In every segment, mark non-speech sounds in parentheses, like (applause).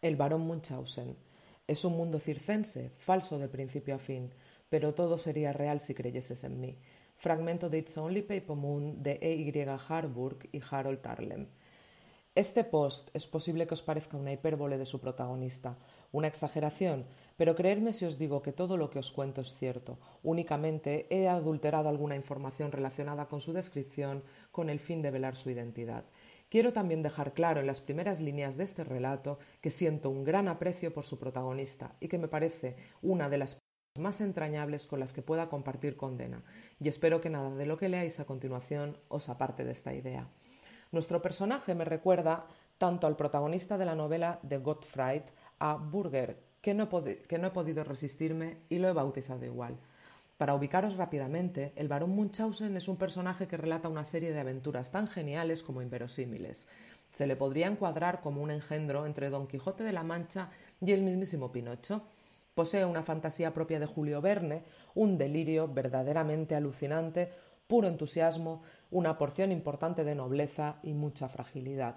El barón Munchausen. Es un mundo circense, falso de principio a fin, pero todo sería real si creyeses en mí. Fragmento de It's Only Paper Moon de E.Y. Harburg y Harold Tarlem. Este post es posible que os parezca una hipérbole de su protagonista, una exageración, pero creedme si os digo que todo lo que os cuento es cierto. Únicamente he adulterado alguna información relacionada con su descripción con el fin de velar su identidad. Quiero también dejar claro en las primeras líneas de este relato que siento un gran aprecio por su protagonista y que me parece una de las más entrañables con las que pueda compartir condena, y espero que nada de lo que leáis a continuación os aparte de esta idea. Nuestro personaje me recuerda tanto al protagonista de la novela de Gottfried, a Burger, no, que no he podido resistirme y lo he bautizado igual. Para ubicaros rápidamente, el barón Munchausen es un personaje que relata una serie de aventuras tan geniales como inverosímiles. Se le podría encuadrar como un engendro entre Don Quijote de la Mancha y el mismísimo Pinocho. Posee una fantasía propia de Julio Verne, un delirio verdaderamente alucinante, puro entusiasmo, una porción importante de nobleza y mucha fragilidad.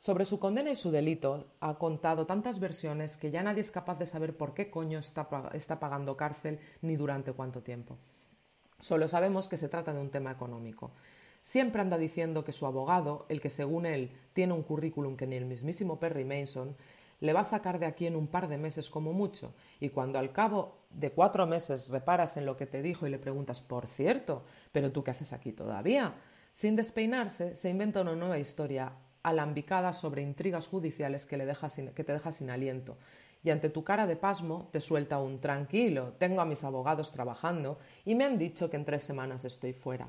Sobre su condena y su delito ha contado tantas versiones que ya nadie es capaz de saber por qué coño está, está pagando cárcel ni durante cuánto tiempo. Solo sabemos que se trata de un tema económico. Siempre anda diciendo que su abogado, el que según él tiene un currículum que ni el mismísimo Perry Mason, le va a sacar de aquí en un par de meses como mucho, y cuando al cabo de cuatro meses reparas en lo que te dijo y le preguntas, por cierto, pero tú qué haces aquí todavía, sin despeinarse, se inventa una nueva historia alambicada sobre intrigas judiciales que, le deja que te deja sin aliento. Y ante tu cara de pasmo te suelta un tranquilo, tengo a mis abogados trabajando y me han dicho que en tres semanas estoy fuera.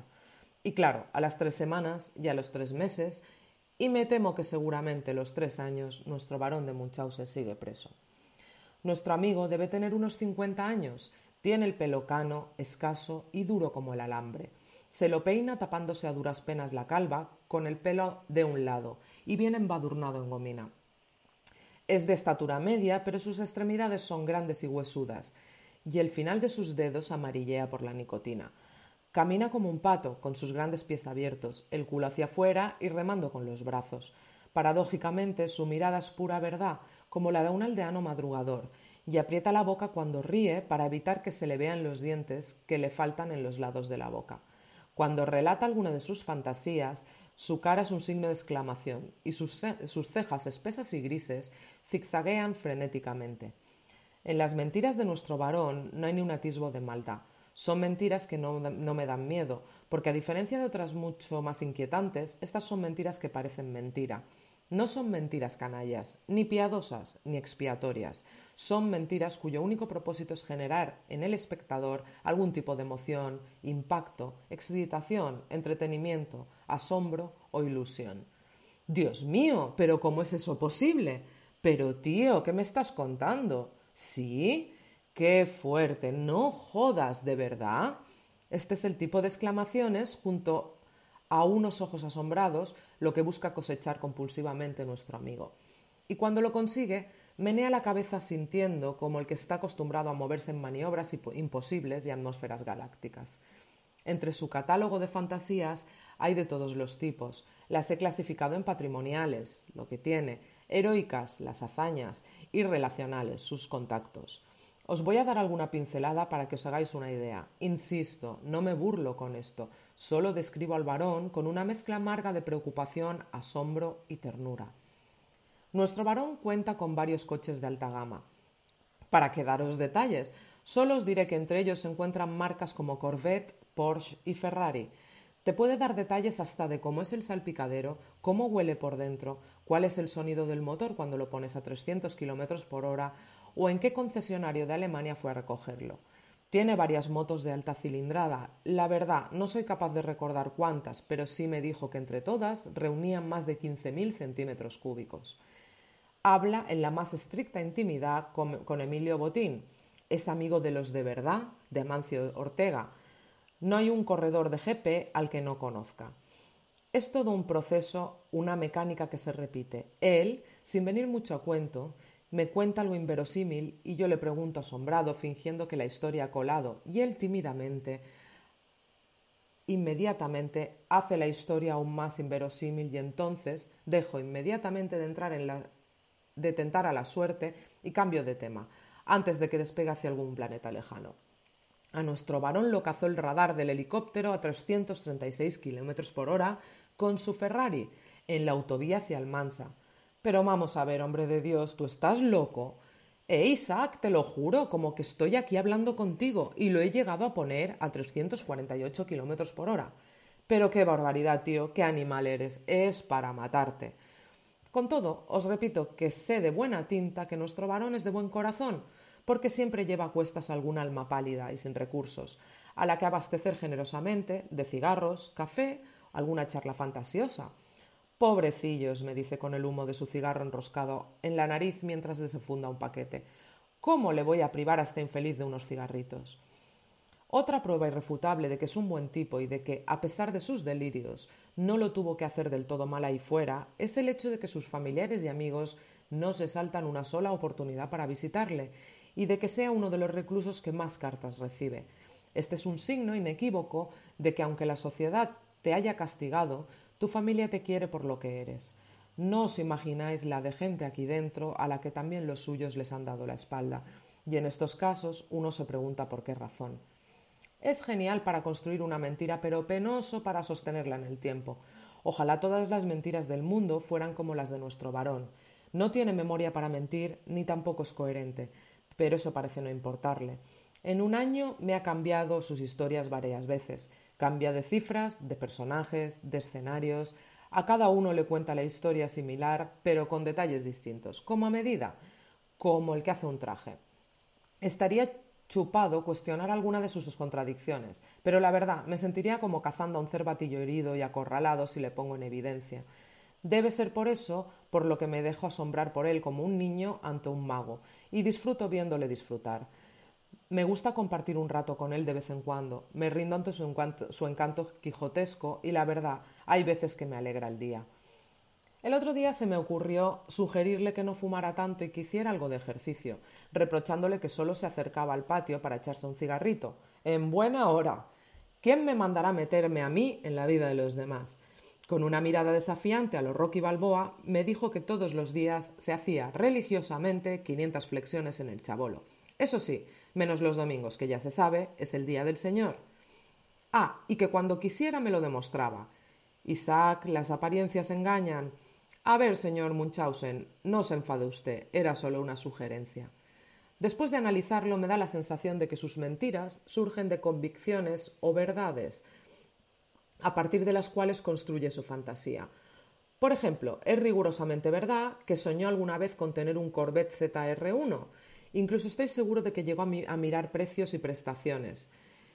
Y claro, a las tres semanas y a los tres meses, y me temo que seguramente los tres años, nuestro varón de Munchausen sigue preso. Nuestro amigo debe tener unos cincuenta años, tiene el pelo cano, escaso y duro como el alambre. Se lo peina tapándose a duras penas la calva, con el pelo de un lado, y bien embadurnado en gomina. Es de estatura media, pero sus extremidades son grandes y huesudas, y el final de sus dedos amarillea por la nicotina. Camina como un pato, con sus grandes pies abiertos, el culo hacia afuera y remando con los brazos. Paradójicamente, su mirada es pura verdad, como la de un aldeano madrugador, y aprieta la boca cuando ríe para evitar que se le vean los dientes que le faltan en los lados de la boca. Cuando relata alguna de sus fantasías, su cara es un signo de exclamación y sus, cejas espesas y grises zigzaguean frenéticamente. En las mentiras de nuestro varón no hay ni un atisbo de maldad. Son mentiras que no, no, me dan miedo, porque a diferencia de otras mucho más inquietantes, estas son mentiras que parecen mentira. No son mentiras canallas, ni piadosas, ni expiatorias. Son mentiras cuyo único propósito es generar en el espectador algún tipo de emoción, impacto, excitación, entretenimiento, asombro o ilusión. Dios mío, pero ¿cómo es eso posible? Pero tío, ¿qué me estás contando? ¿Sí? Qué fuerte, no jodas, ¿de verdad? Este es el tipo de exclamaciones junto a unos ojos asombrados lo que busca cosechar compulsivamente nuestro amigo. Y cuando lo consigue, menea la cabeza sintiendo como el que está acostumbrado a moverse en maniobras imposibles y atmósferas galácticas. Entre su catálogo de fantasías hay de todos los tipos. Las he clasificado en patrimoniales, lo que tiene, heroicas, las hazañas, y relacionales, sus contactos. Os voy a dar alguna pincelada para que os hagáis una idea. Insisto, no me burlo con esto, solo describo al varón con una mezcla amarga de preocupación, asombro y ternura. Nuestro varón cuenta con varios coches de alta gama. Para que daros detalles, solo os diré que entre ellos se encuentran marcas como Corvette, Porsche y Ferrari. Te puede dar detalles hasta de cómo es el salpicadero, cómo huele por dentro, cuál es el sonido del motor cuando lo pones a 300 km por hora o en qué concesionario de Alemania fue a recogerlo. Tiene varias motos de alta cilindrada. La verdad, no soy capaz de recordar cuántas, pero sí me dijo que entre todas reunían más de 15.000 centímetros cúbicos. Habla en la más estricta intimidad con, con Emilio Botín. Es amigo de los de verdad, de Mancio Ortega. No hay un corredor de GP al que no conozca. Es todo un proceso, una mecánica que se repite. Él, sin venir mucho a cuento, me cuenta algo inverosímil y yo le pregunto asombrado, fingiendo que la historia ha colado, y él tímidamente, inmediatamente, hace la historia aún más inverosímil y entonces dejo inmediatamente de entrar en la de tentar a la suerte y cambio de tema, antes de que despegue hacia algún planeta lejano. A nuestro varón lo cazó el radar del helicóptero a 336 kilómetros por hora con su Ferrari en la autovía hacia Almansa. Pero vamos a ver, hombre de Dios, ¿tú estás loco? Eh, Isaac, te lo juro, como que estoy aquí hablando contigo y lo he llegado a poner a 348 kilómetros por hora. Pero qué barbaridad, tío, qué animal eres, es para matarte. Con todo, os repito que sé de buena tinta que nuestro varón es de buen corazón, porque siempre lleva a cuestas alguna alma pálida y sin recursos, a la que abastecer generosamente de cigarros, café, alguna charla fantasiosa. Pobrecillos, me dice con el humo de su cigarro enroscado en la nariz mientras funda un paquete. ¿Cómo le voy a privar a este infeliz de unos cigarritos? Otra prueba irrefutable de que es un buen tipo y de que, a pesar de sus delirios, no lo tuvo que hacer del todo mal ahí fuera, es el hecho de que sus familiares y amigos no se saltan una sola oportunidad para visitarle y de que sea uno de los reclusos que más cartas recibe. Este es un signo inequívoco de que aunque la sociedad te haya castigado, tu familia te quiere por lo que eres. No os imagináis la de gente aquí dentro a la que también los suyos les han dado la espalda, y en estos casos uno se pregunta por qué razón. Es genial para construir una mentira, pero penoso para sostenerla en el tiempo. Ojalá todas las mentiras del mundo fueran como las de nuestro varón. No tiene memoria para mentir, ni tampoco es coherente pero eso parece no importarle. En un año me ha cambiado sus historias varias veces. Cambia de cifras, de personajes, de escenarios. A cada uno le cuenta la historia similar, pero con detalles distintos, como a medida, como el que hace un traje. Estaría chupado cuestionar alguna de sus contradicciones, pero la verdad me sentiría como cazando a un cervatillo herido y acorralado si le pongo en evidencia. Debe ser por eso por lo que me dejo asombrar por él como un niño ante un mago, y disfruto viéndole disfrutar. Me gusta compartir un rato con él de vez en cuando, me rindo ante su encanto, quijotesco y la verdad, hay veces que me alegra el día. El otro día se me ocurrió sugerirle que no fumara tanto y que hiciera algo de ejercicio, reprochándole que solo se acercaba al patio para echarse un cigarrito. En buena hora. ¿Quién me mandará meterme a mí en la vida de los demás? Con una mirada desafiante a los Rocky Balboa, me dijo que todos los días se hacía religiosamente 500 flexiones en el chabolo. Eso sí, menos los domingos, que ya se sabe, es el día del Señor. Ah, y que cuando quisiera me lo demostraba. Isaac, las apariencias engañan. A ver, señor Munchausen, no se enfade usted, era solo una sugerencia. Después de analizarlo, me da la sensación de que sus mentiras surgen de convicciones o verdades, a partir de las cuales construye su fantasía. Por ejemplo, es rigurosamente verdad que soñó alguna vez con tener un Corvette ZR1. Incluso estoy seguro de que llegó a, mirar precios y prestaciones.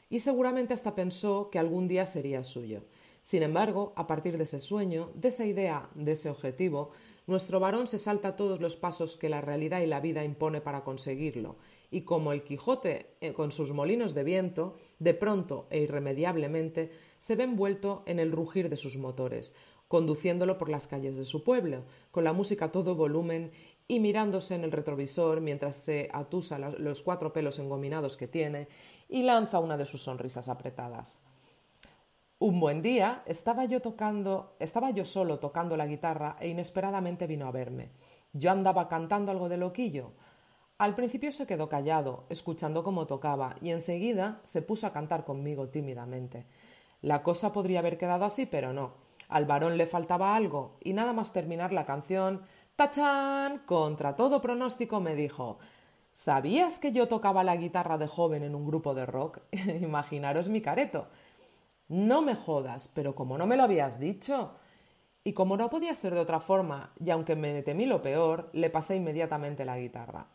Y seguramente hasta pensó que algún día sería suyo. Sin embargo, a partir de ese sueño, de esa idea, de ese objetivo, nuestro varón se salta todos los pasos que la realidad y la vida impone para conseguirlo, y como el Quijote eh, con sus molinos de viento, de pronto e irremediablemente se ve envuelto en el rugir de sus motores, conduciéndolo por las calles de su pueblo, con la música a todo volumen y mirándose en el retrovisor mientras se atusa los cuatro pelos engominados que tiene y lanza una de sus sonrisas apretadas. Un buen día estaba yo tocando, estaba yo solo tocando la guitarra e inesperadamente vino a verme. Yo andaba cantando algo de loquillo. Al principio se quedó callado, escuchando cómo tocaba, y enseguida se puso a cantar conmigo tímidamente. La cosa podría haber quedado así, pero no. Al varón le faltaba algo, y nada más terminar la canción, ¡tachán! Contra todo pronóstico me dijo ¿Sabías que yo tocaba la guitarra de joven en un grupo de rock? (laughs) Imaginaros mi careto. No me jodas, pero como no me lo habías dicho. Y como no podía ser de otra forma, y aunque me temí lo peor, le pasé inmediatamente la guitarra.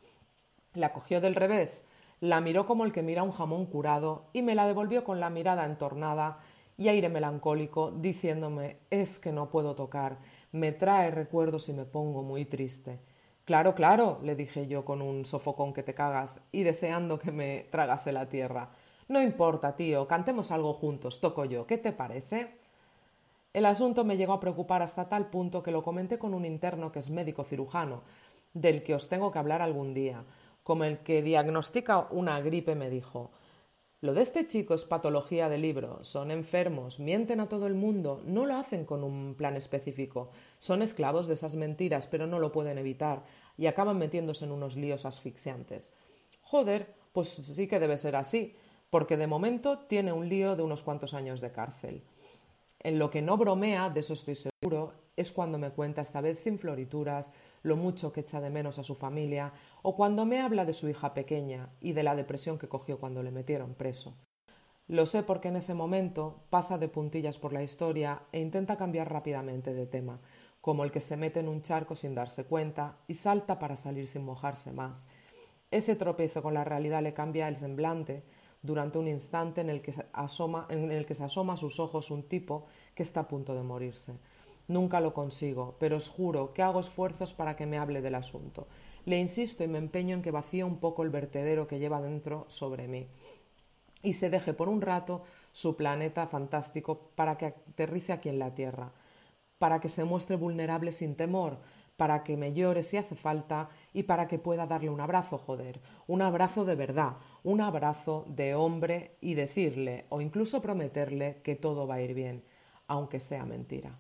La cogió del revés, la miró como el que mira un jamón curado y me la devolvió con la mirada entornada y aire melancólico, diciéndome es que no puedo tocar, me trae recuerdos y me pongo muy triste. Claro, claro, le dije yo con un sofocón que te cagas y deseando que me tragase la tierra. No importa, tío, cantemos algo juntos, toco yo, ¿qué te parece? El asunto me llegó a preocupar hasta tal punto que lo comenté con un interno que es médico cirujano, del que os tengo que hablar algún día, como el que diagnostica una gripe me dijo Lo de este chico es patología de libro, son enfermos, mienten a todo el mundo, no lo hacen con un plan específico, son esclavos de esas mentiras, pero no lo pueden evitar y acaban metiéndose en unos líos asfixiantes. Joder, pues sí que debe ser así, porque de momento tiene un lío de unos cuantos años de cárcel. En lo que no bromea, de eso estoy seguro, es cuando me cuenta, esta vez sin florituras, lo mucho que echa de menos a su familia, o cuando me habla de su hija pequeña y de la depresión que cogió cuando le metieron preso. Lo sé porque en ese momento pasa de puntillas por la historia e intenta cambiar rápidamente de tema, como el que se mete en un charco sin darse cuenta y salta para salir sin mojarse más. Ese tropiezo con la realidad le cambia el semblante durante un instante en el que, asoma, en el que se asoma a sus ojos un tipo que está a punto de morirse. Nunca lo consigo, pero os juro que hago esfuerzos para que me hable del asunto. Le insisto y me empeño en que vacíe un poco el vertedero que lleva dentro sobre mí y se deje por un rato su planeta fantástico para que aterrice aquí en la Tierra, para que se muestre vulnerable sin temor, para que me llore si hace falta y para que pueda darle un abrazo, joder, un abrazo de verdad, un abrazo de hombre y decirle o incluso prometerle que todo va a ir bien, aunque sea mentira.